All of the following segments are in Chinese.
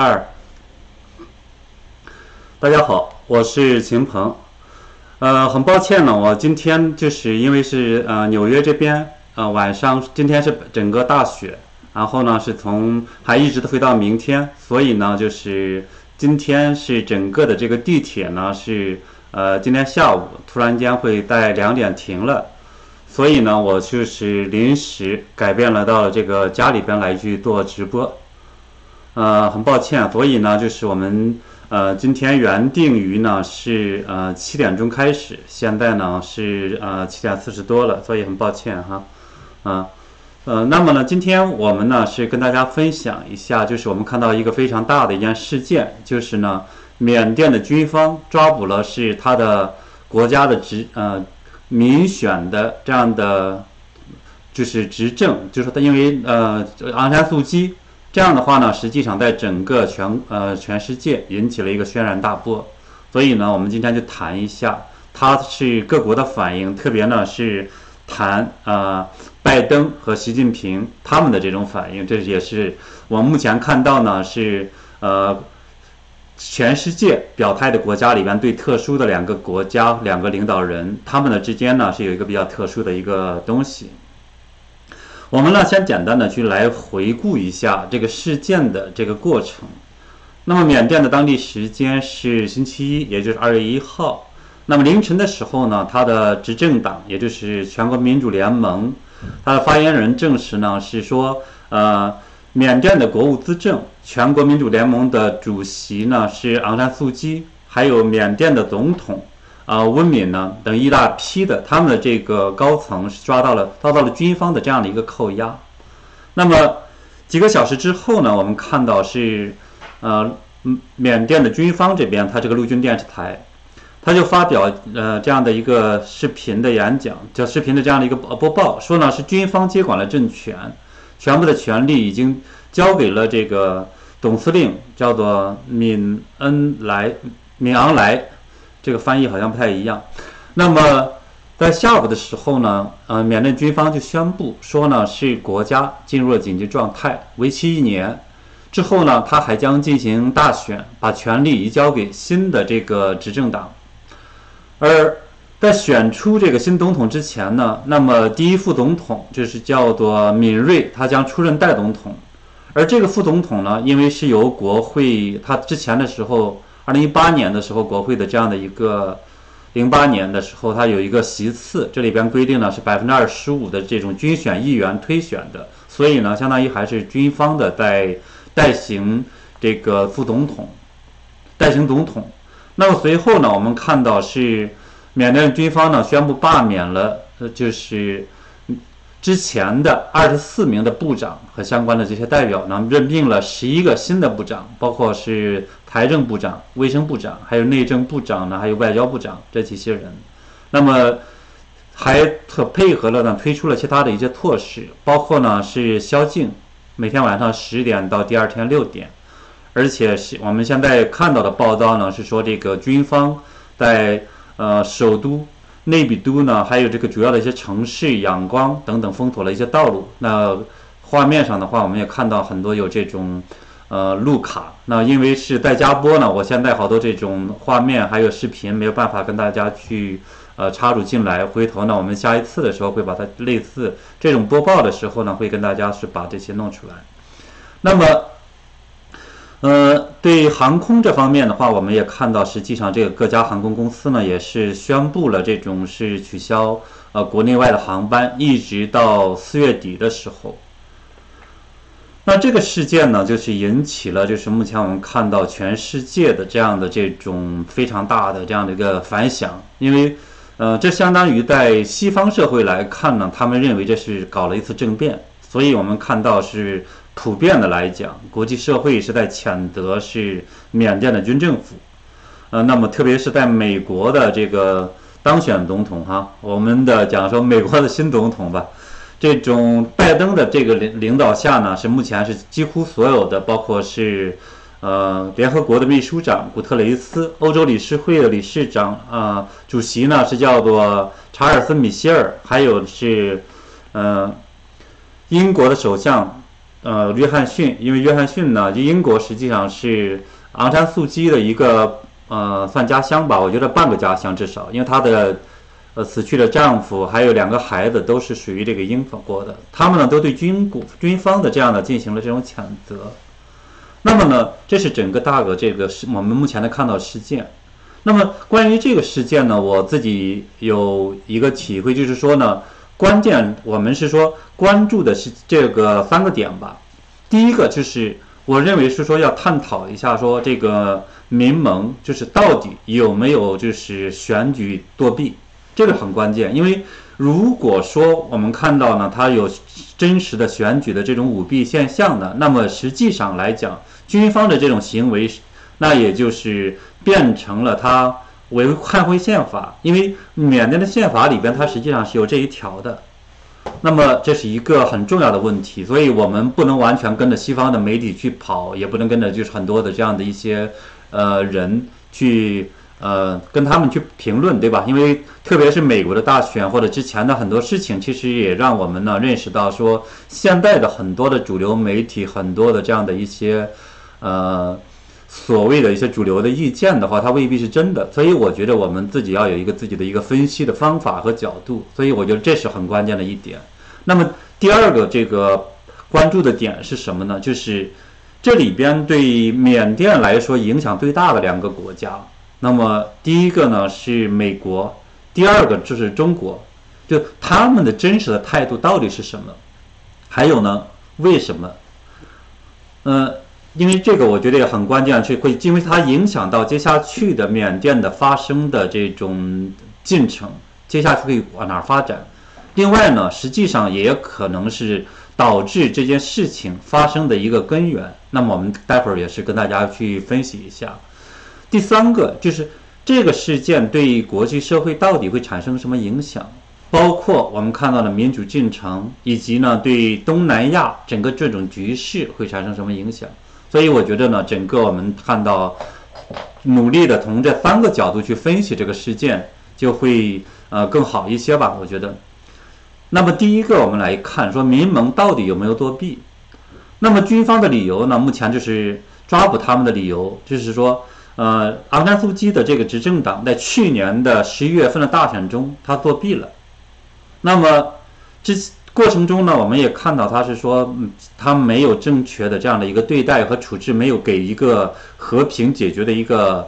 二，大家好，我是秦鹏。呃，很抱歉呢，我今天就是因为是呃纽约这边呃晚上今天是整个大雪，然后呢是从还一直都会到明天，所以呢就是今天是整个的这个地铁呢是呃今天下午突然间会在两点停了，所以呢我就是临时改变了到了这个家里边来去做直播。呃，很抱歉，所以呢，就是我们呃今天原定于呢是呃七点钟开始，现在呢是呃七点四十多了，所以很抱歉哈，啊，呃，那么呢，今天我们呢是跟大家分享一下，就是我们看到一个非常大的一件事件，就是呢缅甸的军方抓捕了是他的国家的执呃民选的这样的就是执政，就是他因为呃昂山素姬。这样的话呢，实际上在整个全呃全世界引起了一个轩然大波，所以呢，我们今天就谈一下，它是各国的反应，特别呢是谈呃拜登和习近平他们的这种反应，这也是我目前看到呢是呃全世界表态的国家里边对特殊的两个国家两个领导人，他们的之间呢是有一个比较特殊的一个东西。我们呢，先简单的去来回顾一下这个事件的这个过程。那么，缅甸的当地时间是星期一，也就是二月一号。那么凌晨的时候呢，他的执政党，也就是全国民主联盟，他的发言人证实呢，是说，呃，缅甸的国务资政、全国民主联盟的主席呢是昂山素姬，还有缅甸的总统。啊，温敏呢等一大批的他们的这个高层是抓到了，遭到了军方的这样的一个扣押。那么几个小时之后呢，我们看到是，呃，缅甸的军方这边，他这个陆军电视台，他就发表呃这样的一个视频的演讲，叫视频的这样的一个播报，说呢是军方接管了政权，全部的权力已经交给了这个总司令，叫做敏恩莱、敏昂莱。这个翻译好像不太一样。那么在下午的时候呢，呃，缅甸军方就宣布说呢，是国家进入了紧急状态，为期一年。之后呢，他还将进行大选，把权力移交给新的这个执政党。而在选出这个新总统之前呢，那么第一副总统就是叫做敏锐，他将出任代总统。而这个副总统呢，因为是由国会，他之前的时候。二零一八年的时候，国会的这样的一个，零八年的时候，它有一个席次，这里边规定呢是百分之二十五的这种军选议员推选的，所以呢，相当于还是军方的在代行这个副总统，代行总统。那么随后呢，我们看到是缅甸军方呢宣布罢免了，就是。之前的二十四名的部长和相关的这些代表呢，任命了十一个新的部长，包括是财政部长、卫生部长，还有内政部长呢，还有外交部长这几些人。那么还特配合了呢，推出了其他的一些措施，包括呢是宵禁，每天晚上十点到第二天六点，而且是我们现在看到的报道呢，是说这个军方在呃首都。内比都呢，还有这个主要的一些城市，仰光等等封锁了一些道路。那画面上的话，我们也看到很多有这种呃路卡。那因为是在家播呢，我现在好多这种画面还有视频没有办法跟大家去呃插入进来。回头呢，我们下一次的时候会把它类似这种播报的时候呢，会跟大家是把这些弄出来。那么。呃，对航空这方面的话，我们也看到，实际上这个各家航空公司呢，也是宣布了这种是取消呃国内外的航班，一直到四月底的时候。那这个事件呢，就是引起了就是目前我们看到全世界的这样的这种非常大的这样的一个反响，因为呃，这相当于在西方社会来看呢，他们认为这是搞了一次政变，所以我们看到是。普遍的来讲，国际社会是在谴责是缅甸的军政府，呃，那么特别是在美国的这个当选总统哈，我们的讲说美国的新总统吧，这种拜登的这个领领导下呢，是目前是几乎所有的，包括是呃联合国的秘书长古特雷斯，欧洲理事会的理事长啊，主席呢是叫做查尔斯米歇尔，还有是呃英国的首相。呃约翰逊，因为约翰逊呢，就英国实际上是昂山素姬的一个呃算家乡吧，我觉得半个家乡至少，因为她的呃死去的丈夫还有两个孩子都是属于这个英国的，他们呢都对军国军方的这样的进行了这种谴责。那么呢，这是整个大的这个事，我们目前的看到事件。那么关于这个事件呢，我自己有一个体会，就是说呢，关键我们是说关注的是这个三个点吧。第一个就是我认为是说要探讨一下说这个民盟就是到底有没有就是选举作弊，这个很关键。因为如果说我们看到呢，它有真实的选举的这种舞弊现象呢，那么实际上来讲，军方的这种行为，那也就是变成了他违捍卫宪法，因为缅甸的宪法里边它实际上是有这一条的。那么这是一个很重要的问题，所以我们不能完全跟着西方的媒体去跑，也不能跟着就是很多的这样的一些呃人去呃跟他们去评论，对吧？因为特别是美国的大选或者之前的很多事情，其实也让我们呢认识到说，现在的很多的主流媒体，很多的这样的一些。呃，所谓的一些主流的意见的话，它未必是真的，所以我觉得我们自己要有一个自己的一个分析的方法和角度，所以我觉得这是很关键的一点。那么第二个这个关注的点是什么呢？就是这里边对缅甸来说影响最大的两个国家，那么第一个呢是美国，第二个就是中国，就他们的真实的态度到底是什么？还有呢，为什么？嗯。因为这个，我觉得也很关键，是会因为它影响到接下去的缅甸的发生的这种进程，接下去会往哪儿发展。另外呢，实际上也可能是导致这件事情发生的一个根源。那么我们待会儿也是跟大家去分析一下。第三个就是这个事件对国际社会到底会产生什么影响，包括我们看到的民主进程，以及呢对东南亚整个这种局势会产生什么影响。所以我觉得呢，整个我们看到努力的从这三个角度去分析这个事件，就会呃更好一些吧。我觉得。那么第一个，我们来看说民盟到底有没有作弊？那么军方的理由呢？目前就是抓捕他们的理由，就是说，呃，昂山素季的这个执政党在去年的十一月份的大选中，他作弊了。那么这。过程中呢，我们也看到他是说，嗯，他没有正确的这样的一个对待和处置，没有给一个和平解决的一个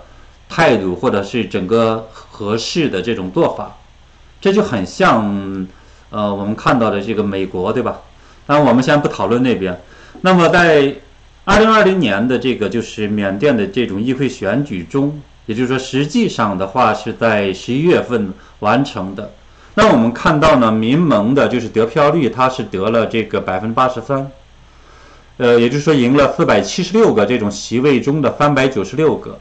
态度，或者是整个合适的这种做法，这就很像，呃，我们看到的这个美国，对吧？当然，我们先不讨论那边。那么，在二零二零年的这个就是缅甸的这种议会选举中，也就是说，实际上的话是在十一月份完成的。那我们看到呢，民盟的就是得票率，它是得了这个百分之八十三，呃，也就是说赢了四百七十六个这种席位中的三百九十六个。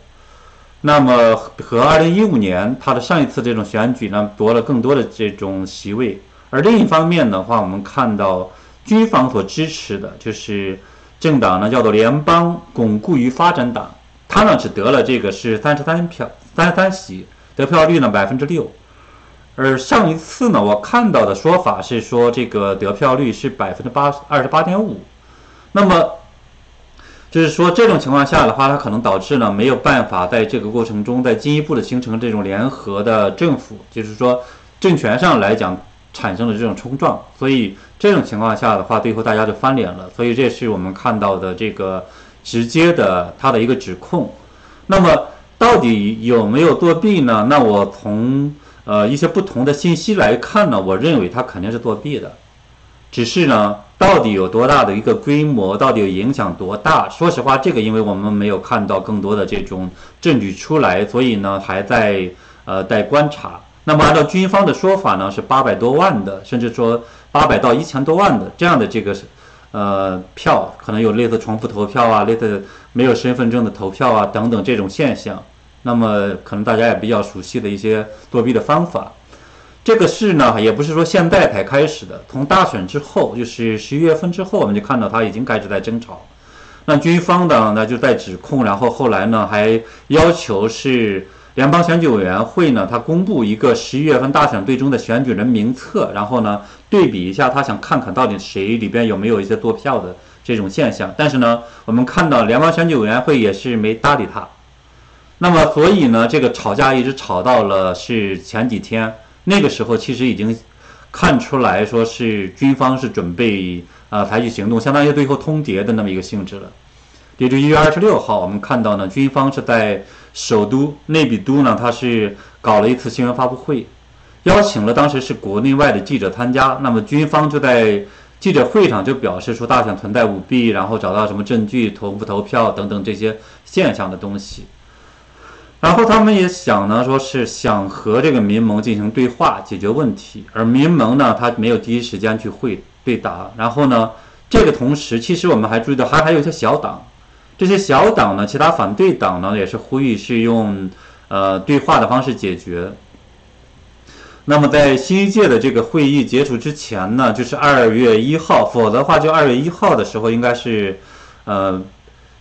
那么和二零一五年它的上一次这种选举呢，夺了更多的这种席位。而另一方面的话，我们看到军方所支持的就是政党呢，叫做联邦巩固与发展党，它呢只得了这个是三十三票，三十三席，得票率呢百分之六。而上一次呢，我看到的说法是说这个得票率是百分之八二十八点五，那么就是说这种情况下的话，它可能导致呢没有办法在这个过程中再进一步的形成这种联合的政府，就是说政权上来讲产生了这种冲撞，所以这种情况下的话，最后大家就翻脸了，所以这是我们看到的这个直接的它的一个指控。那么到底有没有作弊呢？那我从呃，一些不同的信息来看呢，我认为他肯定是作弊的，只是呢，到底有多大的一个规模，到底有影响多大？说实话，这个因为我们没有看到更多的这种证据出来，所以呢，还在呃待观察。那么按照军方的说法呢，是八百多万的，甚至说八百到一千多万的这样的这个呃票，可能有类似重复投票啊，类似没有身份证的投票啊等等这种现象。那么可能大家也比较熟悉的一些作弊的方法，这个事呢也不是说现在才开始的，从大选之后，就是十一月份之后，我们就看到他已经开始在争吵。那军方的那就在指控，然后后来呢还要求是联邦选举委员会呢，他公布一个十一月份大选最终的选举人名册，然后呢对比一下，他想看看到底谁里边有没有一些作票的这种现象。但是呢，我们看到联邦选举委员会也是没搭理他。那么，所以呢，这个吵架一直吵到了是前几天，那个时候其实已经看出来说是军方是准备啊采取行动，相当于最后通牒的那么一个性质了。也就一月二十六号，我们看到呢，军方是在首都内比都呢，他是搞了一次新闻发布会，邀请了当时是国内外的记者参加。那么军方就在记者会上就表示说大选存在舞弊，然后找到什么证据、投不投票等等这些现象的东西。然后他们也想呢，说是想和这个民盟进行对话，解决问题。而民盟呢，他没有第一时间去会对答。然后呢，这个同时，其实我们还注意到，还还有一些小党。这些小党呢，其他反对党呢，也是呼吁是用呃对话的方式解决。那么在新一届的这个会议结束之前呢，就是二月一号，否则的话就二月一号的时候应该是呃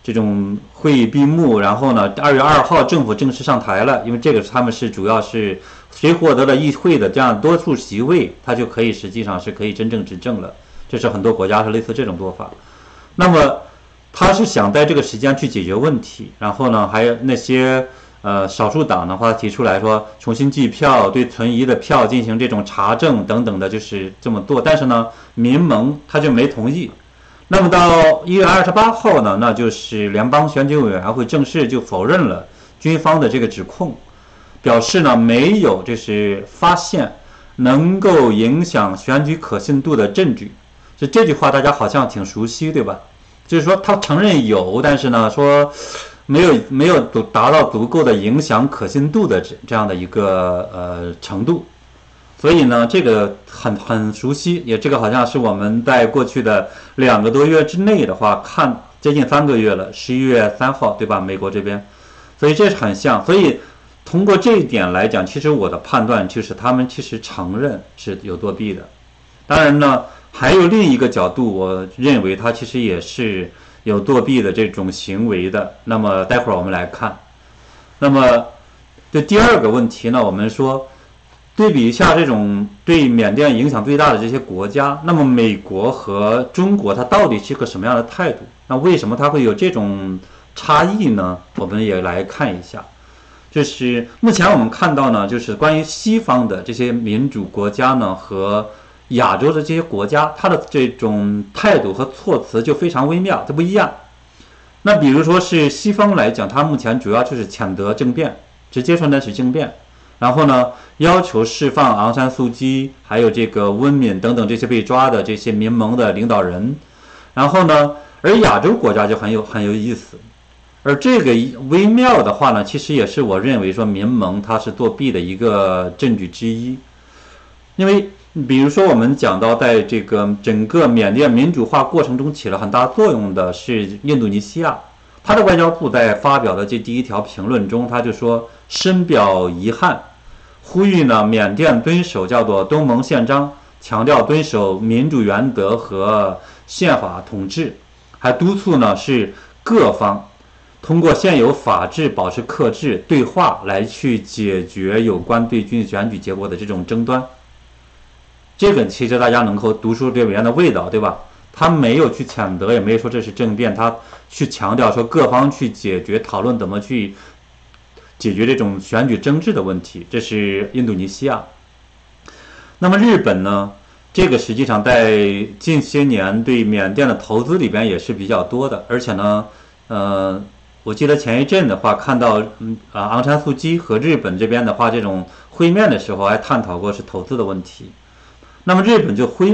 这种会议闭幕，然后呢二月二号政府正式上台了，因为这个他们是主要是谁获得了议会的这样多数席位，他就可以实际上是可以真正执政了。这是很多国家是类似这种做法。那么。他是想在这个时间去解决问题，然后呢，还有那些呃少数党的话提出来说重新计票，对存疑的票进行这种查证等等的，就是这么做。但是呢，民盟他就没同意。那么到一月二十八号呢，那就是联邦选举委员会正式就否认了军方的这个指控，表示呢没有就是发现能够影响选举可信度的证据。就这句话大家好像挺熟悉，对吧？就是说，他承认有，但是呢，说没有没有足达到足够的影响可信度的这这样的一个呃程度，所以呢，这个很很熟悉，也这个好像是我们在过去的两个多月之内的话，看接近三个月了，十一月三号对吧？美国这边，所以这是很像，所以通过这一点来讲，其实我的判断就是他们其实承认是有作弊的，当然呢。还有另一个角度，我认为他其实也是有作弊的这种行为的。那么待会儿我们来看。那么这第二个问题呢，我们说对比一下这种对缅甸影响最大的这些国家，那么美国和中国它到底是个什么样的态度？那为什么它会有这种差异呢？我们也来看一下。就是目前我们看到呢，就是关于西方的这些民主国家呢和。亚洲的这些国家，它的这种态度和措辞就非常微妙，它不一样。那比如说是西方来讲，它目前主要就是谴责政变，直接说那是政变，然后呢要求释放昂山素季，还有这个温敏等等这些被抓的这些民盟的领导人。然后呢，而亚洲国家就很有很有意思，而这个微妙的话呢，其实也是我认为说民盟它是作弊的一个证据之一，因为。比如说，我们讲到，在这个整个缅甸民主化过程中起了很大作用的是印度尼西亚，他的外交部在发表的这第一条评论中，他就说深表遗憾，呼吁呢缅甸遵守叫做东盟宪章，强调遵守民主原则和宪法统治，还督促呢是各方通过现有法治保持克制对话来去解决有关对军事选举结果的这种争端。这个其实大家能够读出这里面的味道，对吧？他没有去谴责，也没有说这是政变，他去强调说各方去解决、讨论怎么去解决这种选举争执的问题。这是印度尼西亚。那么日本呢？这个实际上在近些年对缅甸的投资里边也是比较多的，而且呢，呃，我记得前一阵的话，看到嗯啊昂山素姬和日本这边的话，这种会面的时候还探讨过是投资的问题。那么日本就呼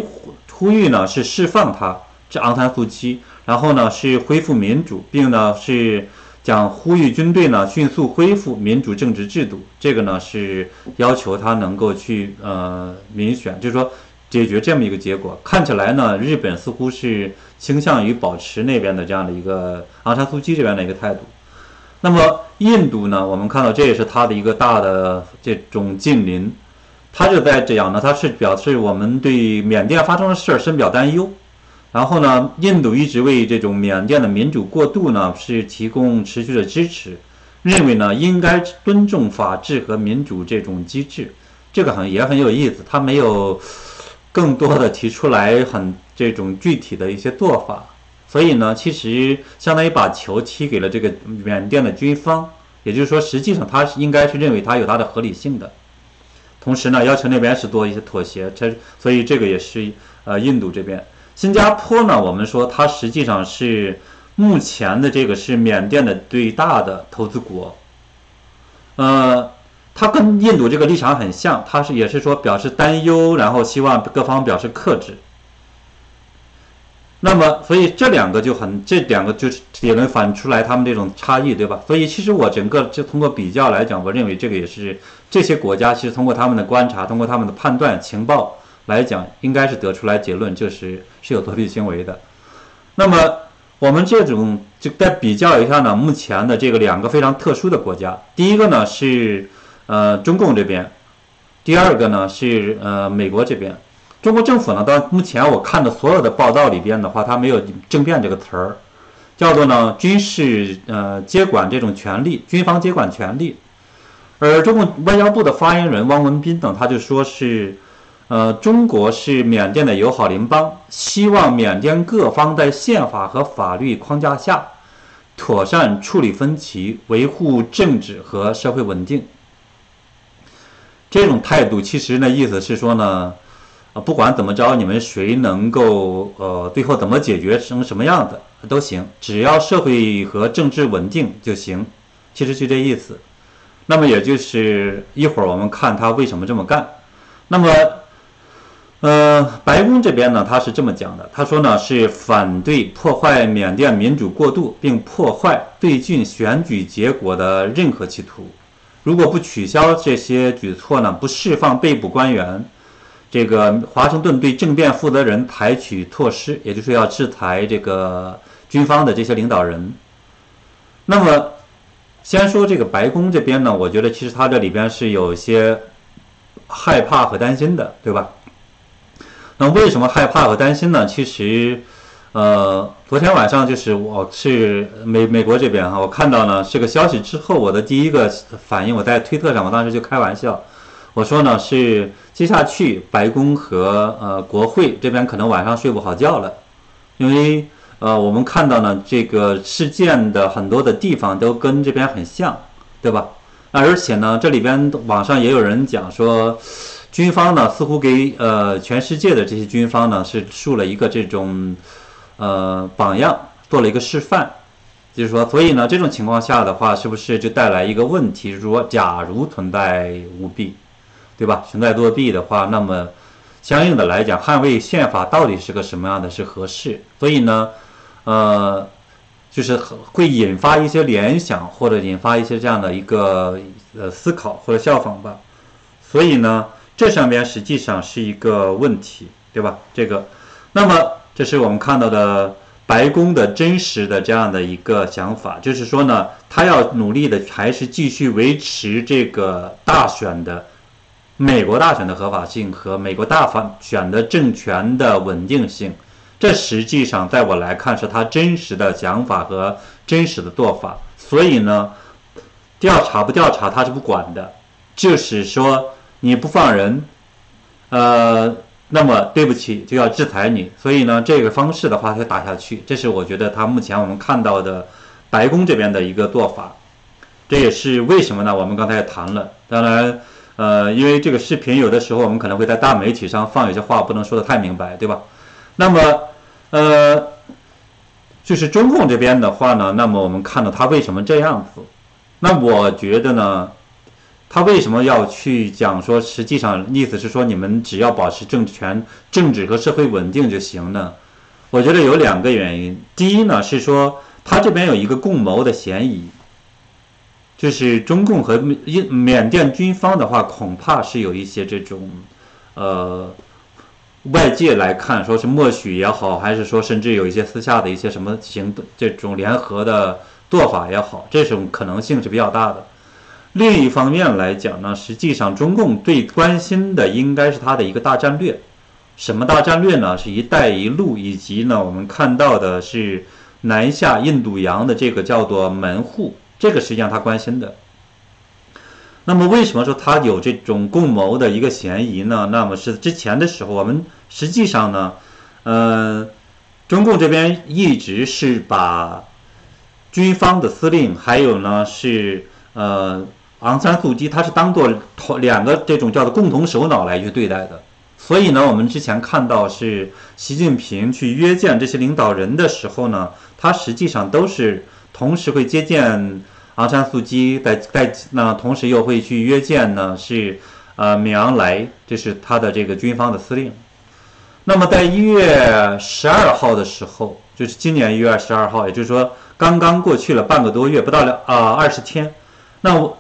呼吁呢，是释放他这昂山素季，然后呢是恢复民主，并呢是讲呼吁军队呢迅速恢复民主政治制度。这个呢是要求他能够去呃民选，就是说解决这么一个结果。看起来呢，日本似乎是倾向于保持那边的这样的一个昂山素季这边的一个态度。那么印度呢，我们看到这也是他的一个大的这种近邻。他就在这样呢，他是表示我们对缅甸发生的事儿深表担忧，然后呢，印度一直为这种缅甸的民主过渡呢是提供持续的支持，认为呢应该尊重法治和民主这种机制，这个很也很有意思，他没有更多的提出来很这种具体的一些做法，所以呢，其实相当于把球踢给了这个缅甸的军方，也就是说，实际上他是应该是认为他有他的合理性的，同时呢，要求那边是做一些妥协，这所以这个也是呃印度这边，新加坡呢，我们说它实际上是目前的这个是缅甸的最大的投资国，呃。他跟印度这个立场很像，他是也是说表示担忧，然后希望各方表示克制。那么，所以这两个就很，这两个就是也能反映出来他们这种差异，对吧？所以其实我整个就通过比较来讲，我认为这个也是这些国家其实通过他们的观察，通过他们的判断情报来讲，应该是得出来结论，就是是有作弊行为的。那么我们这种就再比较一下呢，目前的这个两个非常特殊的国家，第一个呢是。呃，中共这边，第二个呢是呃美国这边，中国政府呢到目前我看的所有的报道里边的话，它没有政变这个词儿，叫做呢军事呃接管这种权利，军方接管权利，而中共外交部的发言人汪文斌等他就说是，呃中国是缅甸的友好邻邦，希望缅甸各方在宪法和法律框架下，妥善处理分歧，维护政治和社会稳定。这种态度其实呢，意思是说呢，啊，不管怎么着，你们谁能够呃，最后怎么解决成什么样子都行，只要社会和政治稳定就行。其实就这意思。那么也就是一会儿我们看他为什么这么干。那么，呃，白宫这边呢，他是这么讲的，他说呢是反对破坏缅甸民主过渡并破坏最近选举结果的任何企图。如果不取消这些举措呢？不释放被捕官员，这个华盛顿对政变负责人采取措施，也就是要制裁这个军方的这些领导人。那么，先说这个白宫这边呢，我觉得其实他这里边是有些害怕和担心的，对吧？那为什么害怕和担心呢？其实。呃，昨天晚上就是我是美美国这边哈，我看到呢这个消息之后，我的第一个反应，我在推特上，我当时就开玩笑，我说呢是接下去白宫和呃国会这边可能晚上睡不好觉了，因为呃我们看到呢这个事件的很多的地方都跟这边很像，对吧？而且呢这里边网上也有人讲说，军方呢似乎给呃全世界的这些军方呢是树了一个这种。呃，榜样做了一个示范，就是说，所以呢，这种情况下的话，是不是就带来一个问题？就是说，假如存在舞弊，对吧？存在作弊的话，那么相应的来讲，捍卫宪法到底是个什么样的是合适？所以呢，呃，就是会引发一些联想，或者引发一些这样的一个呃思考或者效仿吧。所以呢，这上边实际上是一个问题，对吧？这个，那么。这是我们看到的白宫的真实的这样的一个想法，就是说呢，他要努力的还是继续维持这个大选的美国大选的合法性和美国大法选的政权的稳定性。这实际上在我来看是他真实的想法和真实的做法。所以呢，调查不调查他是不管的，就是说你不放人，呃。那么对不起，就要制裁你。所以呢，这个方式的话，就打下去。这是我觉得他目前我们看到的白宫这边的一个做法。这也是为什么呢？我们刚才也谈了。当然，呃，因为这个视频有的时候我们可能会在大媒体上放有些话，不能说的太明白，对吧？那么，呃，就是中共这边的话呢，那么我们看到他为什么这样子？那我觉得呢？他为什么要去讲说？实际上意思是说，你们只要保持政权、政治和社会稳定就行呢？我觉得有两个原因。第一呢，是说他这边有一个共谋的嫌疑，就是中共和缅缅甸军方的话，恐怕是有一些这种，呃，外界来看，说是默许也好，还是说甚至有一些私下的一些什么行动，这种联合的做法也好，这种可能性是比较大的。另一方面来讲呢，实际上中共最关心的应该是它的一个大战略，什么大战略呢？是一带一路，以及呢我们看到的是南下印度洋的这个叫做门户，这个实际上他关心的。那么为什么说他有这种共谋的一个嫌疑呢？那么是之前的时候，我们实际上呢，呃，中共这边一直是把军方的司令，还有呢是呃昂山素季，他是当做同两个这种叫做共同首脑来去对待的。所以呢，我们之前看到是习近平去约见这些领导人的时候呢，他实际上都是同时会接见昂山素季，在在那同时又会去约见呢是呃敏昂莱，这是他的这个军方的司令。那么在一月十二号的时候，就是今年一月十二号，也就是说刚刚过去了半个多月，不到两啊二十天。那我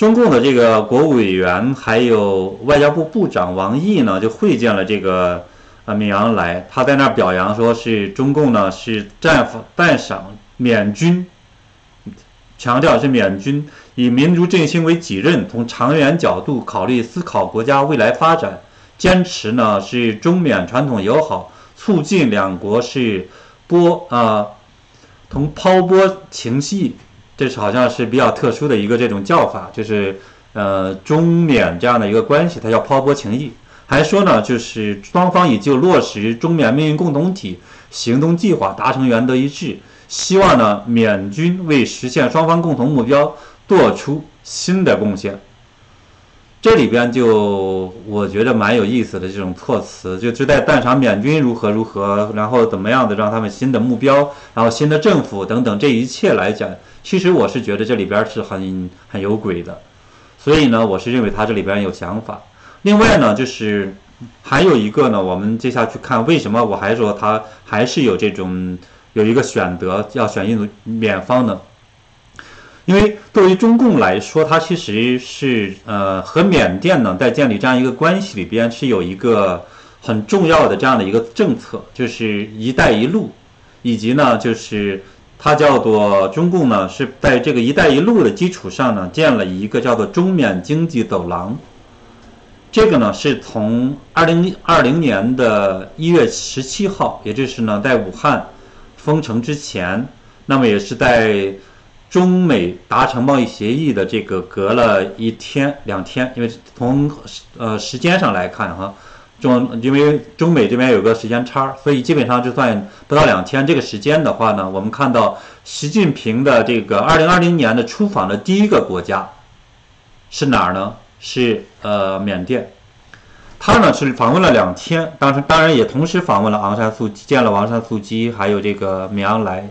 中共的这个国务委员还有外交部部长王毅呢，就会见了这个呃敏昂莱，他在那儿表扬说是中共呢是赞赞赏缅军，强调是缅军以民族振兴为己任，从长远角度考虑思考国家未来发展。坚持呢是中缅传统友好，促进两国是波啊同抛波情系，这是好像是比较特殊的一个这种叫法，就是呃中缅这样的一个关系，它叫抛波情谊。还说呢，就是双方已就落实中缅命运共同体行动计划达成原则一致，希望呢缅军为实现双方共同目标做出新的贡献。这里边就我觉得蛮有意思的这种措辞，就就在赞赏缅军如何如何，然后怎么样的让他们新的目标，然后新的政府等等这一切来讲，其实我是觉得这里边是很很有鬼的，所以呢，我是认为他这里边有想法。另外呢，就是还有一个呢，我们接下去看为什么我还说他还是有这种有一个选择要选印度缅方呢？因为对于中共来说，它其实是呃和缅甸呢在建立这样一个关系里边是有一个很重要的这样的一个政策，就是“一带一路”，以及呢就是它叫做中共呢是在这个“一带一路”的基础上呢建了一个叫做中缅经济走廊。这个呢是从二零二零年的一月十七号，也就是呢在武汉封城之前，那么也是在。中美达成贸易协议的这个隔了一天两天，因为从呃时间上来看哈，中因为中美这边有个时间差，所以基本上就算不到两天这个时间的话呢，我们看到习近平的这个二零二零年的出访的第一个国家是哪儿呢？是呃缅甸，他呢是访问了两天，当时当然也同时访问了昂山素季，见了昂山素季，还有这个敏昂莱。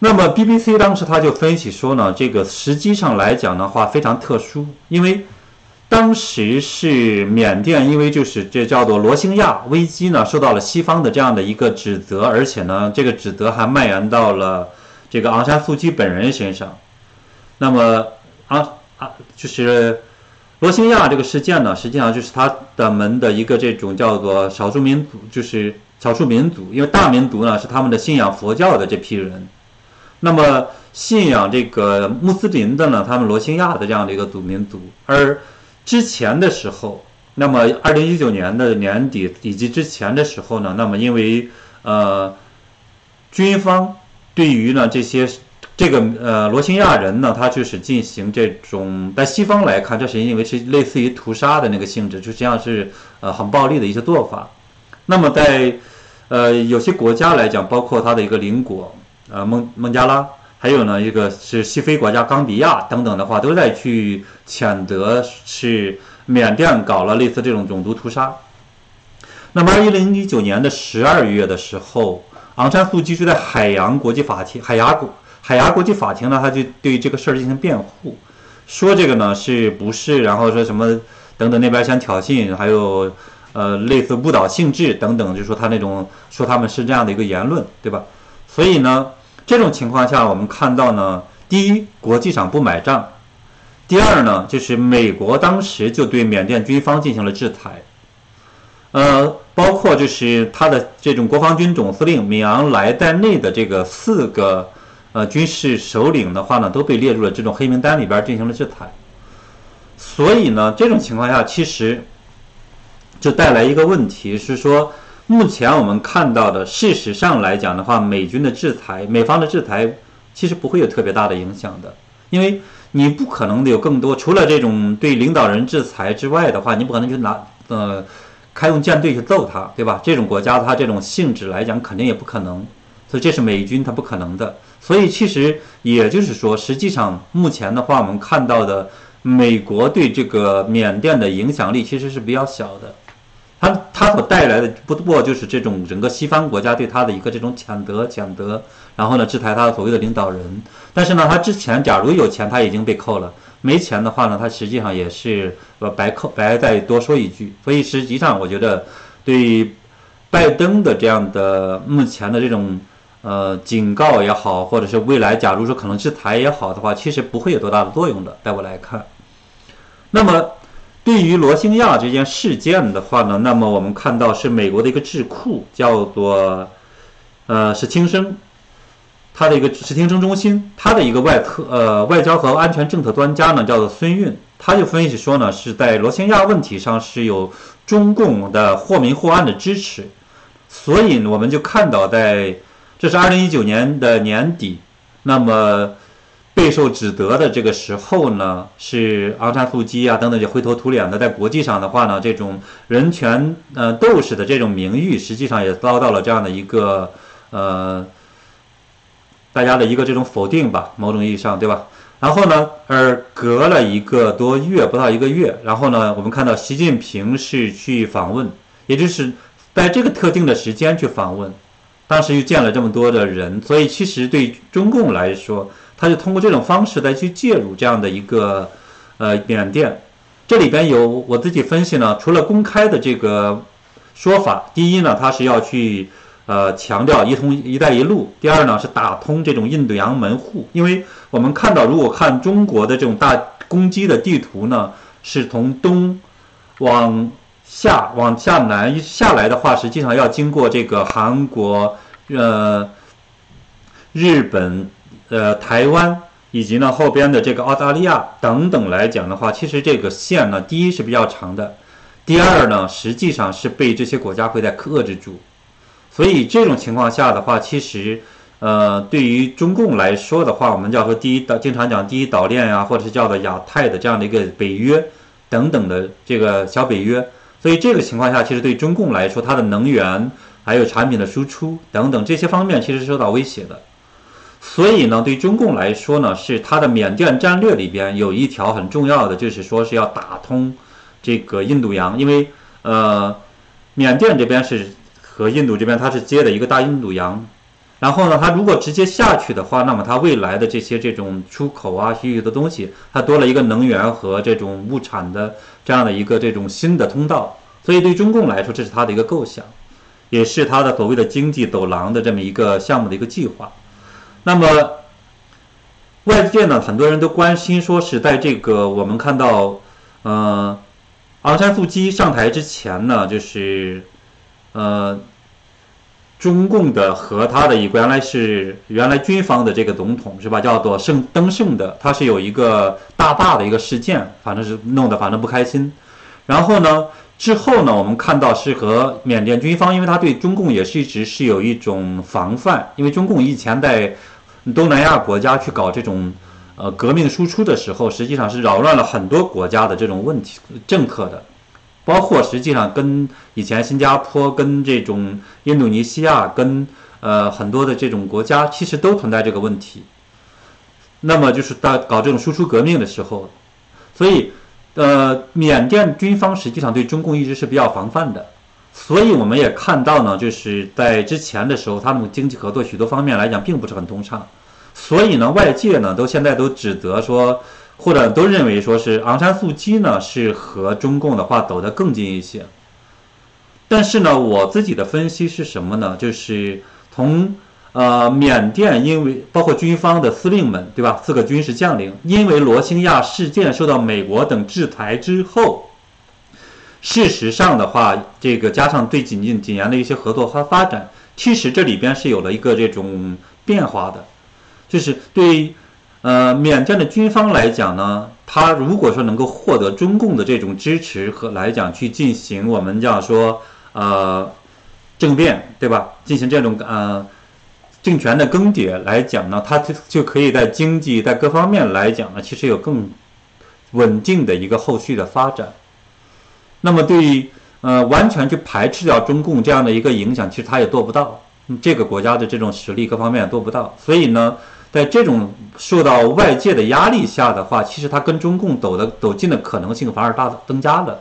那么 BBC 当时他就分析说呢，这个实际上来讲的话非常特殊，因为当时是缅甸，因为就是这叫做罗兴亚危机呢，受到了西方的这样的一个指责，而且呢，这个指责还蔓延到了这个昂山素季本人身上。那么啊啊，就是罗兴亚这个事件呢，实际上就是他的们的一个这种叫做少数民族，就是少数民族，因为大民族呢是他们的信仰佛教的这批人。那么信仰这个穆斯林的呢，他们罗兴亚的这样的一个族民族，而之前的时候，那么二零一九年的年底以及之前的时候呢，那么因为呃军方对于呢这些这个呃罗兴亚人呢，他就是进行这种在西方来看，这是因为是类似于屠杀的那个性质，就实际上是呃很暴力的一些做法。那么在呃有些国家来讲，包括它的一个邻国。呃，孟孟加拉，还有呢，一个是西非国家冈比亚等等的话，都在去谴责是缅甸搞了类似这种种族屠杀。那么，二零一九年的十二月的时候，昂山素季就在海洋国际法庭、海牙国海牙国际法庭呢，他就对这个事儿进行辩护，说这个呢是不是，然后说什么等等那边想挑衅，还有呃类似误导性质等等，就说他那种说他们是这样的一个言论，对吧？所以呢。这种情况下，我们看到呢，第一，国际上不买账；第二呢，就是美国当时就对缅甸军方进行了制裁，呃，包括就是他的这种国防军总司令敏昂莱在内的这个四个呃军事首领的话呢，都被列入了这种黑名单里边进行了制裁。所以呢，这种情况下其实就带来一个问题是说。目前我们看到的，事实上来讲的话，美军的制裁，美方的制裁，其实不会有特别大的影响的，因为你不可能有更多，除了这种对领导人制裁之外的话，你不可能就拿呃开用舰队去揍他，对吧？这种国家它这种性质来讲，肯定也不可能，所以这是美军它不可能的。所以其实也就是说，实际上目前的话，我们看到的美国对这个缅甸的影响力其实是比较小的。它它所带来的不过就是这种整个西方国家对他的一个这种谴责、谴责，然后呢制裁他的所谓的领导人。但是呢，他之前假如有钱，他已经被扣了；没钱的话呢，他实际上也是呃白扣白再多说一句。所以实际上，我觉得对拜登的这样的目前的这种呃警告也好，或者是未来假如说可能制裁也好的话，其实不会有多大的作用的。在我来看，那么。对于罗兴亚这件事件的话呢，那么我们看到是美国的一个智库，叫做呃史汀生，他的一个史汀生中心，他的一个外特呃外交和安全政策专家呢，叫做孙运，他就分析说呢，是在罗兴亚问题上是有中共的或明或暗的支持，所以呢我们就看到在这是二零一九年的年底，那么。备受指责的这个时候呢，是昂山素季啊等等就灰头土脸的，在国际上的话呢，这种人权呃斗士的这种名誉，实际上也遭到了这样的一个呃大家的一个这种否定吧，某种意义上，对吧？然后呢，而隔了一个多月，不到一个月，然后呢，我们看到习近平是去访问，也就是在这个特定的时间去访问，当时又见了这么多的人，所以其实对中共来说。他就通过这种方式来去介入这样的一个呃缅甸，这里边有我自己分析呢，除了公开的这个说法，第一呢，他是要去呃强调一通一带一路，第二呢是打通这种印度洋门户，因为我们看到如果看中国的这种大攻击的地图呢，是从东往下往下南下来的话，实际上要经过这个韩国呃日本。呃，台湾以及呢后边的这个澳大利亚等等来讲的话，其实这个线呢，第一是比较长的，第二呢，实际上是被这些国家会在克制住，所以这种情况下的话，其实呃，对于中共来说的话，我们叫做第一岛，经常讲第一岛链呀，或者是叫做亚太的这样的一个北约等等的这个小北约，所以这个情况下，其实对中共来说，它的能源还有产品的输出等等这些方面，其实是受到威胁的。所以呢，对中共来说呢，是它的缅甸战略里边有一条很重要的，就是说是要打通这个印度洋，因为呃，缅甸这边是和印度这边它是接的一个大印度洋，然后呢，它如果直接下去的话，那么它未来的这些这种出口啊，其余的东西，它多了一个能源和这种物产的这样的一个这种新的通道，所以对中共来说，这是它的一个构想，也是它的所谓的经济走廊的这么一个项目的一个计划。那么，外界呢，很多人都关心，说是在这个我们看到，呃，昂山素季上台之前呢，就是，呃，中共的和他的一个原来是原来军方的这个总统是吧，叫做圣登盛的，他是有一个大坝的一个事件，反正是弄得反正不开心，然后呢。之后呢，我们看到是和缅甸军方，因为他对中共也是一直是有一种防范，因为中共以前在东南亚国家去搞这种呃革命输出的时候，实际上是扰乱了很多国家的这种问题政策的，包括实际上跟以前新加坡、跟这种印度尼西亚、跟呃很多的这种国家，其实都存在这个问题。那么就是到搞这种输出革命的时候，所以。呃，缅甸军方实际上对中共一直是比较防范的，所以我们也看到呢，就是在之前的时候，他们经济合作许多方面来讲并不是很通畅，所以呢，外界呢都现在都指责说，或者都认为说是昂山素季呢是和中共的话走得更近一些，但是呢，我自己的分析是什么呢？就是从。呃，缅甸因为包括军方的司令们，对吧？四个军事将领因为罗兴亚事件受到美国等制裁之后，事实上的话，这个加上对几近几年的一些合作和发展，其实这里边是有了一个这种变化的，就是对呃缅甸的军方来讲呢，他如果说能够获得中共的这种支持和来讲去进行我们叫说呃政变，对吧？进行这种呃。政权的更迭来讲呢，它就就可以在经济在各方面来讲呢，其实有更稳定的一个后续的发展。那么对于呃，完全去排斥掉中共这样的一个影响，其实他也做不到。这个国家的这种实力各方面做不到，所以呢，在这种受到外界的压力下的话，其实他跟中共走的走近的可能性反而大增加了。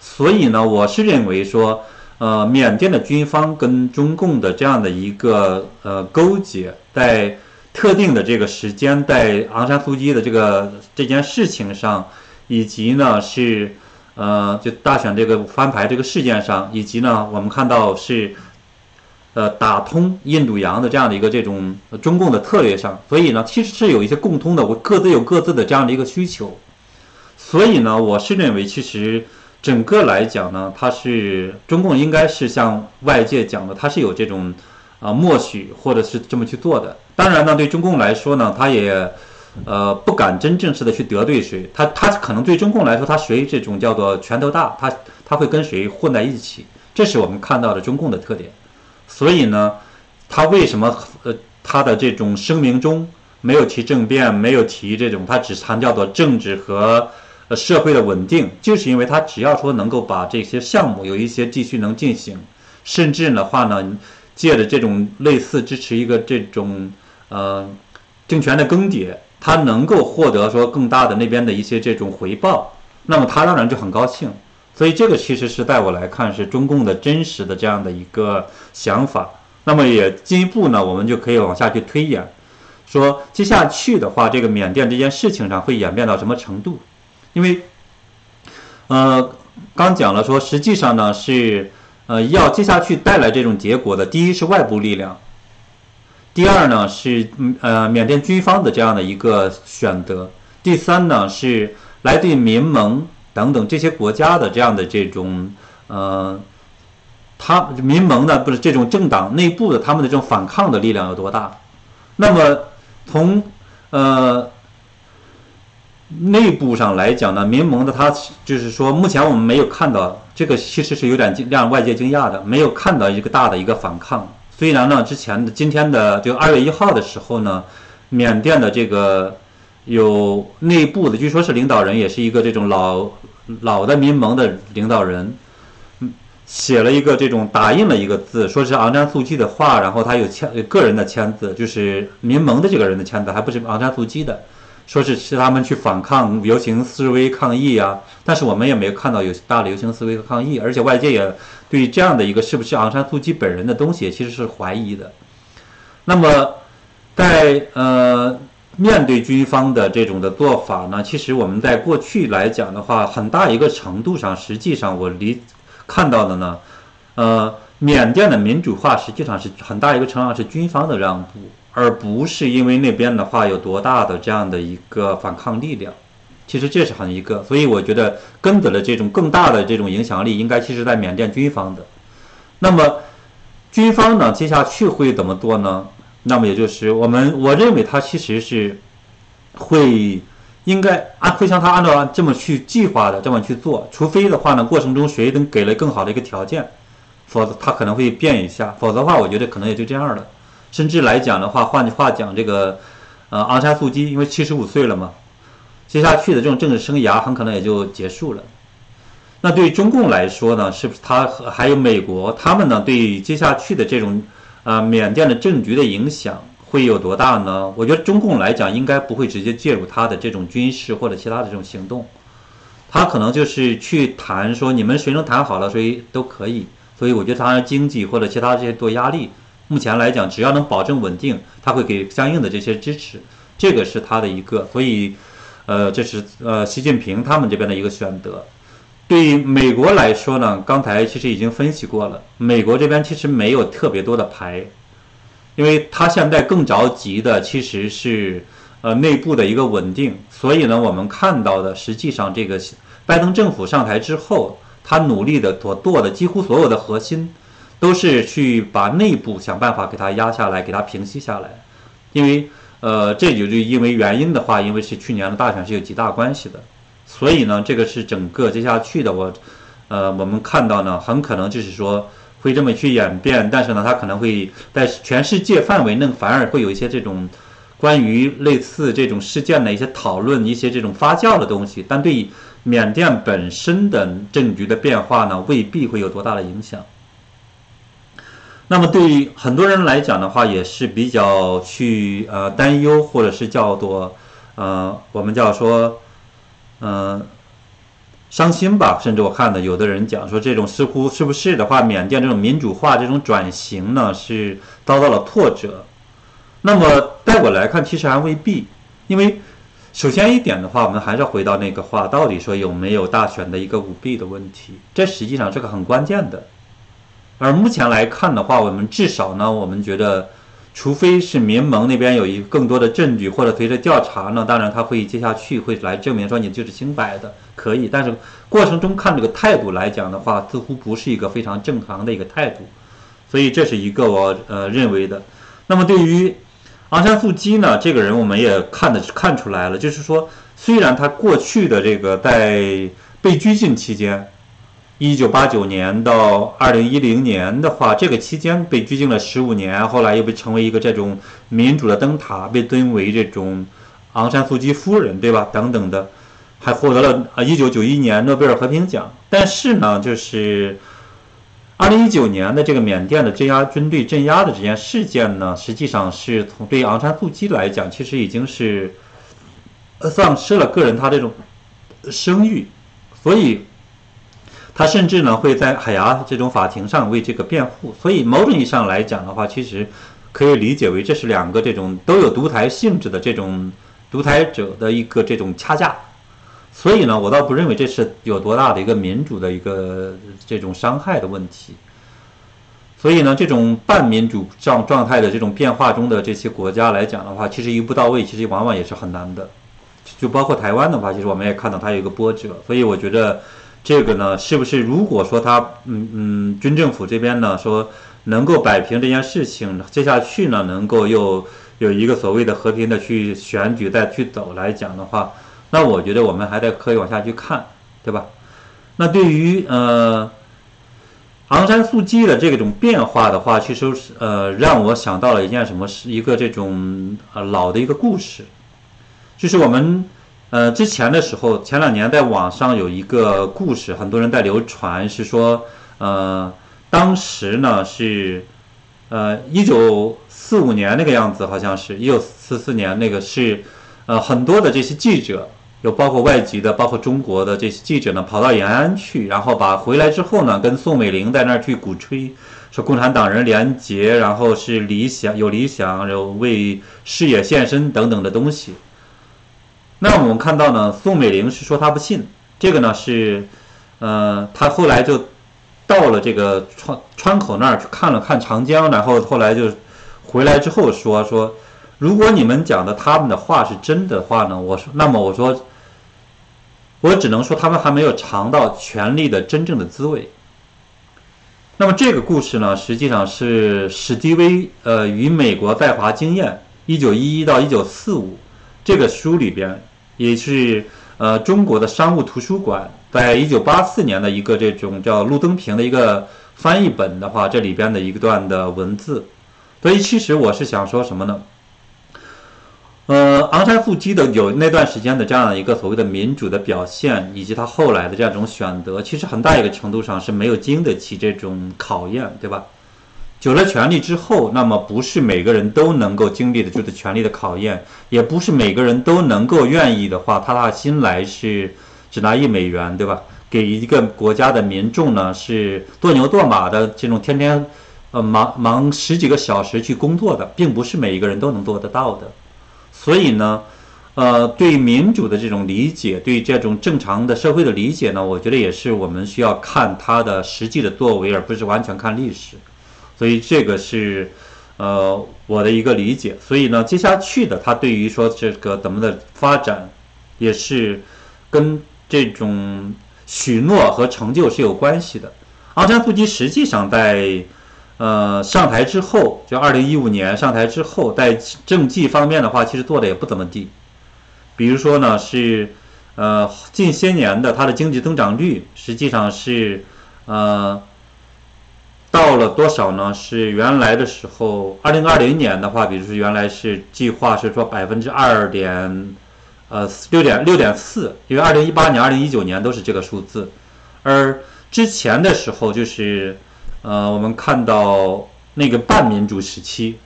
所以呢，我是认为说，呃，缅甸的军方跟中共的这样的一个呃勾结，在特定的这个时间，在昂山素季的这个这件事情上，以及呢是呃就大选这个翻牌这个事件上，以及呢我们看到是。呃，打通印度洋的这样的一个这种中共的策略上，所以呢，其实是有一些共通的，我各自有各自的这样的一个需求，所以呢，我是认为，其实整个来讲呢，它是中共应该是像外界讲的，它是有这种啊默许或者是这么去做的。当然呢，对中共来说呢，他也呃不敢真正式的去得罪谁，他他可能对中共来说，他谁这种叫做拳头大，他他会跟谁混在一起，这是我们看到的中共的特点。所以呢，他为什么呃他的这种声明中没有提政变，没有提这种，他只强调做政治和社会的稳定，就是因为他只要说能够把这些项目有一些继续能进行，甚至的话呢，借着这种类似支持一个这种呃政权的更迭，他能够获得说更大的那边的一些这种回报，那么他当然就很高兴。所以这个其实是在我来看是中共的真实的这样的一个想法。那么也进一步呢，我们就可以往下去推演，说接下去的话，这个缅甸这件事情上会演变到什么程度？因为，呃，刚讲了说，实际上呢是，呃，要接下去带来这种结果的，第一是外部力量，第二呢是呃缅甸军方的这样的一个选择，第三呢是来自民盟。等等这些国家的这样的这种，呃，他民盟呢，不是这种政党内部的他们的这种反抗的力量有多大？那么从呃内部上来讲呢，民盟的他就是说，目前我们没有看到这个，其实是有点让外界惊讶的，没有看到一个大的一个反抗。虽然呢，之前的今天的就二月一号的时候呢，缅甸的这个。有内部的，据说是领导人，也是一个这种老老的民盟的领导人，写了一个这种打印了一个字，说是昂山素季的话，然后他有签个人的签字，就是民盟的这个人的签字，还不是昂山素季的，说是是他们去反抗游行示威抗议啊，但是我们也没有看到有大的游行示威和抗议，而且外界也对这样的一个是不是昂山素季本人的东西其实是怀疑的。那么在呃。面对军方的这种的做法呢，其实我们在过去来讲的话，很大一个程度上，实际上我离看到的呢，呃，缅甸的民主化实际上是很大一个程度上是军方的让步，而不是因为那边的话有多大的这样的一个反抗力量。其实这是很一个，所以我觉得根子的这种更大的这种影响力，应该其实在缅甸军方的。那么军方呢，接下去会怎么做呢？那么也就是我们，我认为他其实是会应该按会像他按照这么去计划的这么去做，除非的话呢，过程中谁能给了更好的一个条件，否则他可能会变一下，否则的话，我觉得可能也就这样了。甚至来讲的话，换句话讲，这个呃昂山素季因为七十五岁了嘛，接下去的这种政治生涯很可能也就结束了。那对于中共来说呢，是不是他和还有美国他们呢对接下去的这种？啊，缅甸的政局的影响会有多大呢？我觉得中共来讲应该不会直接介入他的这种军事或者其他的这种行动，他可能就是去谈说你们谁能谈好了，谁都可以。所以我觉得他经济或者其他这些做压力，目前来讲只要能保证稳定，他会给相应的这些支持，这个是他的一个。所以，呃，这是呃习近平他们这边的一个选择。对于美国来说呢，刚才其实已经分析过了，美国这边其实没有特别多的牌，因为他现在更着急的其实是呃内部的一个稳定。所以呢，我们看到的实际上这个拜登政府上台之后，他努力的所做的几乎所有的核心，都是去把内部想办法给他压下来，给他平息下来。因为呃，这就就因为原因的话，因为是去年的大选是有极大关系的。所以呢，这个是整个接下去的我，呃，我们看到呢，很可能就是说会这么去演变，但是呢，它可能会在全世界范围内反而会有一些这种关于类似这种事件的一些讨论、一些这种发酵的东西，但对缅甸本身的政局的变化呢，未必会有多大的影响。那么对于很多人来讲的话，也是比较去呃担忧，或者是叫做呃我们叫说嗯伤心吧。甚至我看的有的人讲说，这种似乎是不是的话，缅甸这种民主化这种转型呢，是遭到了挫折。那么在我来看，其实还未必，因为首先一点的话，我们还是要回到那个话，到底说有没有大选的一个舞弊的问题，这实际上是个很关键的。而目前来看的话，我们至少呢，我们觉得，除非是民盟那边有一更多的证据，或者随着调查呢，当然他会接下去会来证明说你就是清白的，可以。但是过程中看这个态度来讲的话，似乎不是一个非常正常的一个态度，所以这是一个我呃认为的。那么对于昂山素姬呢，这个人我们也看的看出来了，就是说，虽然他过去的这个在被拘禁期间。一九八九年到二零一零年的话，这个期间被拘禁了十五年，后来又被成为一个这种民主的灯塔，被尊为这种昂山素姬夫人，对吧？等等的，还获得了啊一九九一年诺贝尔和平奖。但是呢，就是二零一九年的这个缅甸的镇压军队镇压的这件事件呢，实际上是从对昂山素姬来讲，其实已经是丧失了个人他这种声誉，所以。他甚至呢会在海牙这种法庭上为这个辩护，所以某种意义上来讲的话，其实可以理解为这是两个这种都有独裁性质的这种独裁者的一个这种掐架。所以呢，我倒不认为这是有多大的一个民主的一个这种伤害的问题。所以呢，这种半民主状状态的这种变化中的这些国家来讲的话，其实一步到位，其实往往也是很难的。就包括台湾的话，其实我们也看到它有一个波折。所以我觉得。这个呢，是不是如果说他，嗯嗯，军政府这边呢说能够摆平这件事情，接下去呢能够又有一个所谓的和平的去选举再去走来讲的话，那我觉得我们还得可以往下去看，对吧？那对于呃昂山素季的这种变化的话，其实呃让我想到了一件什么，是一个这种呃老的一个故事，就是我们。呃，之前的时候，前两年在网上有一个故事，很多人在流传，是说，呃，当时呢是，呃，一九四五年那个样子，好像是一九四四年那个是，呃，很多的这些记者，有包括外籍的，包括中国的这些记者呢，跑到延安去，然后把回来之后呢，跟宋美龄在那儿去鼓吹，说共产党人廉洁，然后是理想有理想，有为事业献身等等的东西。那我们看到呢，宋美龄是说她不信，这个呢是，呃，她后来就到了这个川川口那儿去看了看长江，然后后来就回来之后说说，如果你们讲的他们的话是真的话呢，我说那么我说，我只能说他们还没有尝到权力的真正的滋味。那么这个故事呢，实际上是史迪威呃与美国在华经验一九一一到一九四五这个书里边。也是呃，中国的商务图书馆在一九八四年的一个这种叫路灯屏的一个翻译本的话，这里边的一段的文字。所以其实我是想说什么呢？呃，昂山素姬的有那段时间的这样的一个所谓的民主的表现，以及他后来的这样一种选择，其实很大一个程度上是没有经得起这种考验，对吧？有了权力之后，那么不是每个人都能够经历的，就是权力的考验，也不是每个人都能够愿意的话，踏踏心来是只拿一美元，对吧？给一个国家的民众呢是多牛多马的这种天天，呃忙忙十几个小时去工作的，并不是每一个人都能做得到的。所以呢，呃，对民主的这种理解，对这种正常的社会的理解呢，我觉得也是我们需要看他的实际的作为，而不是完全看历史。所以这个是，呃，我的一个理解。所以呢，接下去的他对于说这个怎么的发展，也是跟这种许诺和成就是有关系的。昂山素季实际上在呃上台之后，就二零一五年上台之后，在政绩方面的话，其实做的也不怎么地。比如说呢，是呃近些年的它的经济增长率实际上是呃。到了多少呢？是原来的时候，二零二零年的话，比如说原来是计划是说百分之二点，呃六点六点四，因为二零一八年、二零一九年都是这个数字，而之前的时候就是，呃，我们看到那个半民主时期，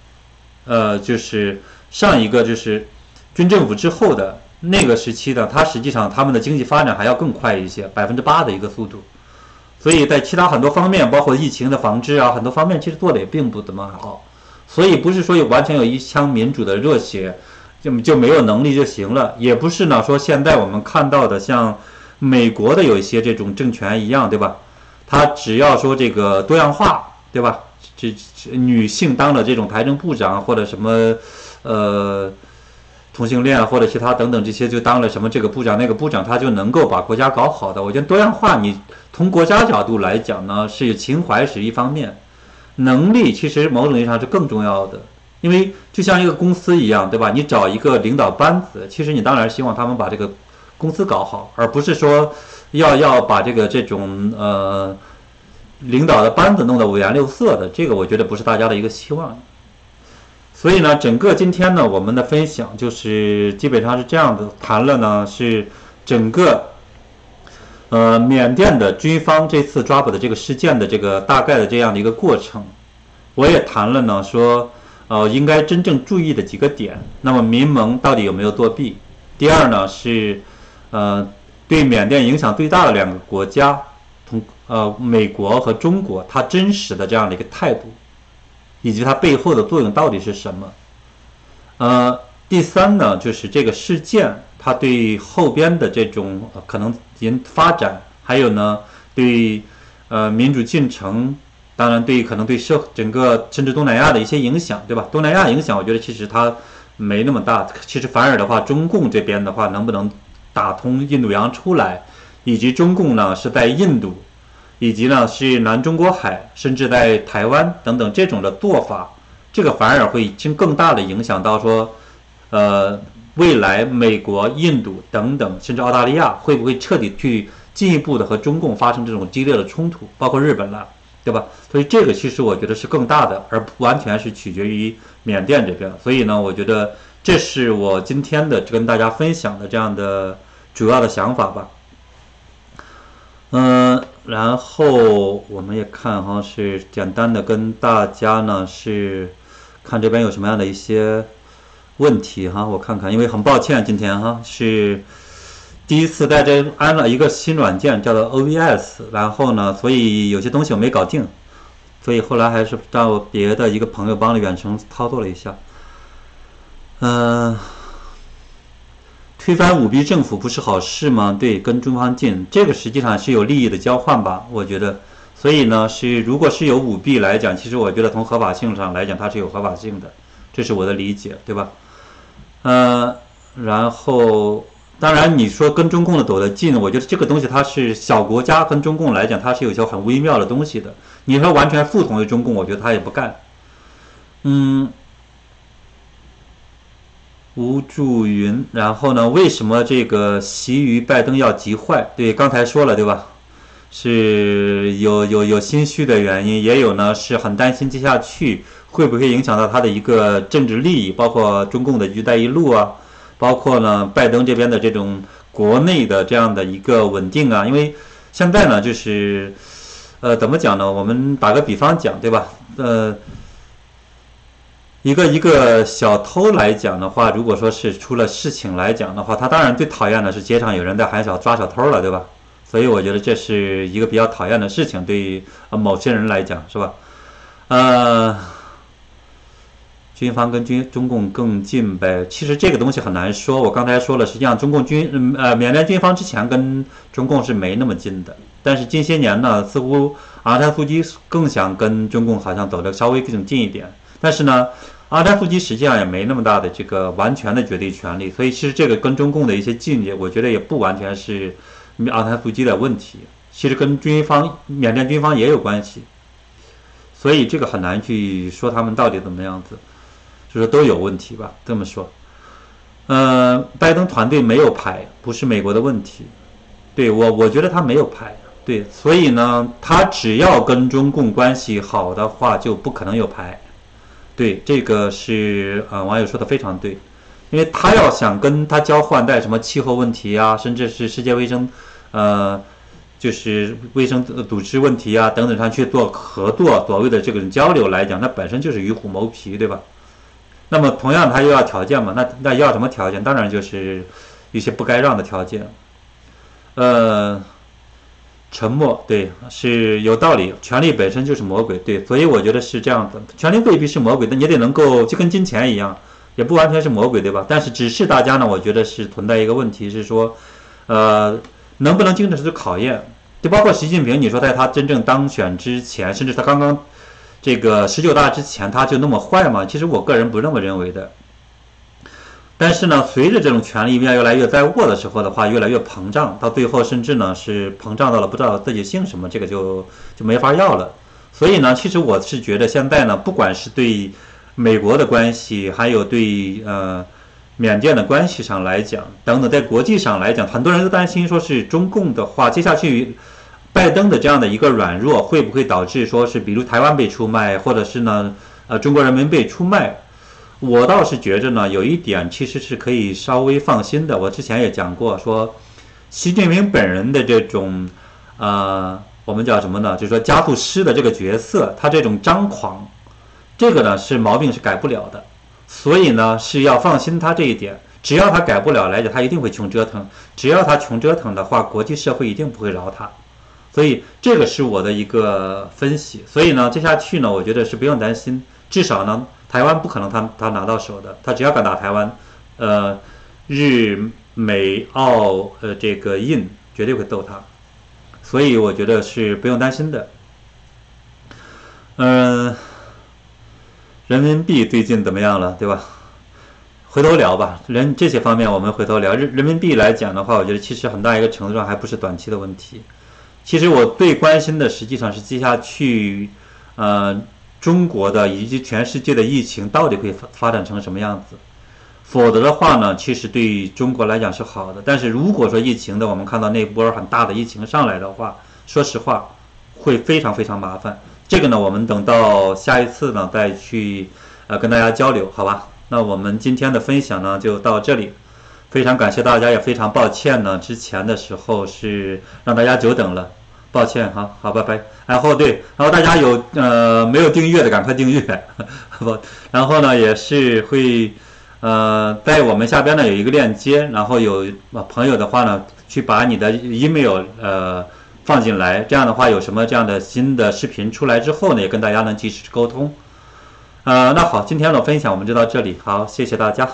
呃，就是上一个就是军政府之后的那个时期的，它实际上他们的经济发展还要更快一些，百分之八的一个速度。所以在其他很多方面，包括疫情的防治啊，很多方面其实做的也并不怎么好。所以不是说有完全有一腔民主的热血，就就没有能力就行了，也不是呢说现在我们看到的像美国的有一些这种政权一样，对吧？他只要说这个多样化，对吧？这女性当了这种财政部长或者什么，呃。同性恋或者其他等等这些就当了什么这个部长那个部长，他就能够把国家搞好的。我觉得多样化，你从国家角度来讲呢，是情怀是一方面，能力其实某种意义上是更重要的。因为就像一个公司一样，对吧？你找一个领导班子，其实你当然希望他们把这个公司搞好，而不是说要要把这个这种呃领导的班子弄得五颜六色的。这个我觉得不是大家的一个希望。所以呢，整个今天呢，我们的分享就是基本上是这样的，谈了呢是整个呃缅甸的军方这次抓捕的这个事件的这个大概的这样的一个过程。我也谈了呢，说呃应该真正注意的几个点。那么民盟到底有没有作弊？第二呢是呃对缅甸影响最大的两个国家，同呃美国和中国，它真实的这样的一个态度。以及它背后的作用到底是什么？呃，第三呢，就是这个事件它对后边的这种可能引发展，还有呢，对呃民主进程，当然对可能对社整个甚至东南亚的一些影响，对吧？东南亚影响，我觉得其实它没那么大。其实反而的话，中共这边的话，能不能打通印度洋出来，以及中共呢是在印度。以及呢，是南中国海，甚至在台湾等等这种的做法，这个反而会经更大的影响到说，呃，未来美国、印度等等，甚至澳大利亚会不会彻底去进一步的和中共发生这种激烈的冲突，包括日本了，对吧？所以这个其实我觉得是更大的，而不完全是取决于缅甸这边。所以呢，我觉得这是我今天的跟大家分享的这样的主要的想法吧。嗯。然后我们也看哈，是简单的跟大家呢是看这边有什么样的一些问题哈，我看看，因为很抱歉今天哈是第一次在这安了一个新软件叫做 OVS，然后呢，所以有些东西我没搞定，所以后来还是让别的一个朋友帮了远程操作了一下，嗯。推翻舞弊政府不是好事吗？对，跟中方近，这个实际上是有利益的交换吧？我觉得，所以呢，是如果是有舞弊来讲，其实我觉得从合法性上来讲，它是有合法性的，这是我的理解，对吧？呃，然后当然你说跟中共的走得近，我觉得这个东西它是小国家跟中共来讲，它是有些很微妙的东西的。你说完全服从于中共，我觉得他也不干。嗯。吴祝云，然后呢？为什么这个习于拜登要急坏？对，刚才说了，对吧？是有有有心虚的原因，也有呢，是很担心接下去会不会影响到他的一个政治利益，包括中共的“一带一路”啊，包括呢拜登这边的这种国内的这样的一个稳定啊。因为现在呢，就是呃，怎么讲呢？我们打个比方讲，对吧？呃。一个一个小偷来讲的话，如果说是出了事情来讲的话，他当然最讨厌的是街上有人在喊小抓小偷了，对吧？所以我觉得这是一个比较讨厌的事情，对于某些人来讲，是吧？呃，军方跟军中共更近呗？其实这个东西很难说。我刚才说了，实际上中共军呃缅甸军方之前跟中共是没那么近的，但是近些年呢，似乎阿泰夫基更想跟中共好像走的稍微更近一点，但是呢。阿丹夫基实际上也没那么大的这个完全的绝对权利，所以其实这个跟中共的一些境界，我觉得也不完全是阿丹夫基的问题，其实跟军方缅甸军方也有关系，所以这个很难去说他们到底怎么样子，就是都有问题吧，这么说。呃，拜登团队没有牌，不是美国的问题，对我我觉得他没有牌，对，所以呢，他只要跟中共关系好的话，就不可能有牌。对，这个是呃网友说的非常对，因为他要想跟他交换带什么气候问题啊，甚至是世界卫生，呃，就是卫生组织问题啊等等上去做合作，所谓的这种交流来讲，那本身就是与虎谋皮，对吧？那么同样他又要条件嘛，那那要什么条件？当然就是一些不该让的条件，呃。沉默，对，是有道理。权力本身就是魔鬼，对，所以我觉得是这样的。权力未必是魔鬼，但你得能够就跟金钱一样，也不完全是魔鬼，对吧？但是只是大家呢，我觉得是存在一个问题，是说，呃，能不能经得住考验？就包括习近平，你说在他真正当选之前，甚至他刚刚这个十九大之前，他就那么坏吗？其实我个人不这么认为的。但是呢，随着这种权力面越来越在握的时候的话，越来越膨胀，到最后甚至呢是膨胀到了不知道自己姓什么，这个就就没法要了。所以呢，其实我是觉得现在呢，不管是对美国的关系，还有对呃缅甸的关系上来讲，等等，在国际上来讲，很多人都担心说是中共的话，接下去拜登的这样的一个软弱，会不会导致说是比如台湾被出卖，或者是呢呃中国人民被出卖？我倒是觉着呢，有一点其实是可以稍微放心的。我之前也讲过，说习近平本人的这种，呃，我们叫什么呢？就是说加速师的这个角色，他这种张狂，这个呢是毛病是改不了的。所以呢是要放心他这一点。只要他改不了来讲，他一定会穷折腾。只要他穷折腾的话，国际社会一定不会饶他。所以这个是我的一个分析。所以呢，接下去呢，我觉得是不用担心，至少呢。台湾不可能他他拿到手的，他只要敢打台湾，呃，日美澳呃这个印绝对会斗他，所以我觉得是不用担心的。嗯，人民币最近怎么样了，对吧？回头聊吧，人这些方面我们回头聊。人人民币来讲的话，我觉得其实很大一个程度上还不是短期的问题。其实我最关心的实际上是接下去，呃。中国的以及全世界的疫情到底会发发展成什么样子？否则的话呢，其实对中国来讲是好的。但是如果说疫情的我们看到那波很大的疫情上来的话，说实话会非常非常麻烦。这个呢，我们等到下一次呢再去呃跟大家交流，好吧？那我们今天的分享呢就到这里，非常感谢大家，也非常抱歉呢之前的时候是让大家久等了。抱歉哈，好，拜拜。然后对，然后大家有呃没有订阅的，赶快订阅。不，然后呢也是会呃在我们下边呢有一个链接，然后有朋友的话呢去把你的 email 呃放进来，这样的话有什么这样的新的视频出来之后呢，也跟大家能及时沟通。呃，那好，今天的分享我们就到这里，好，谢谢大家。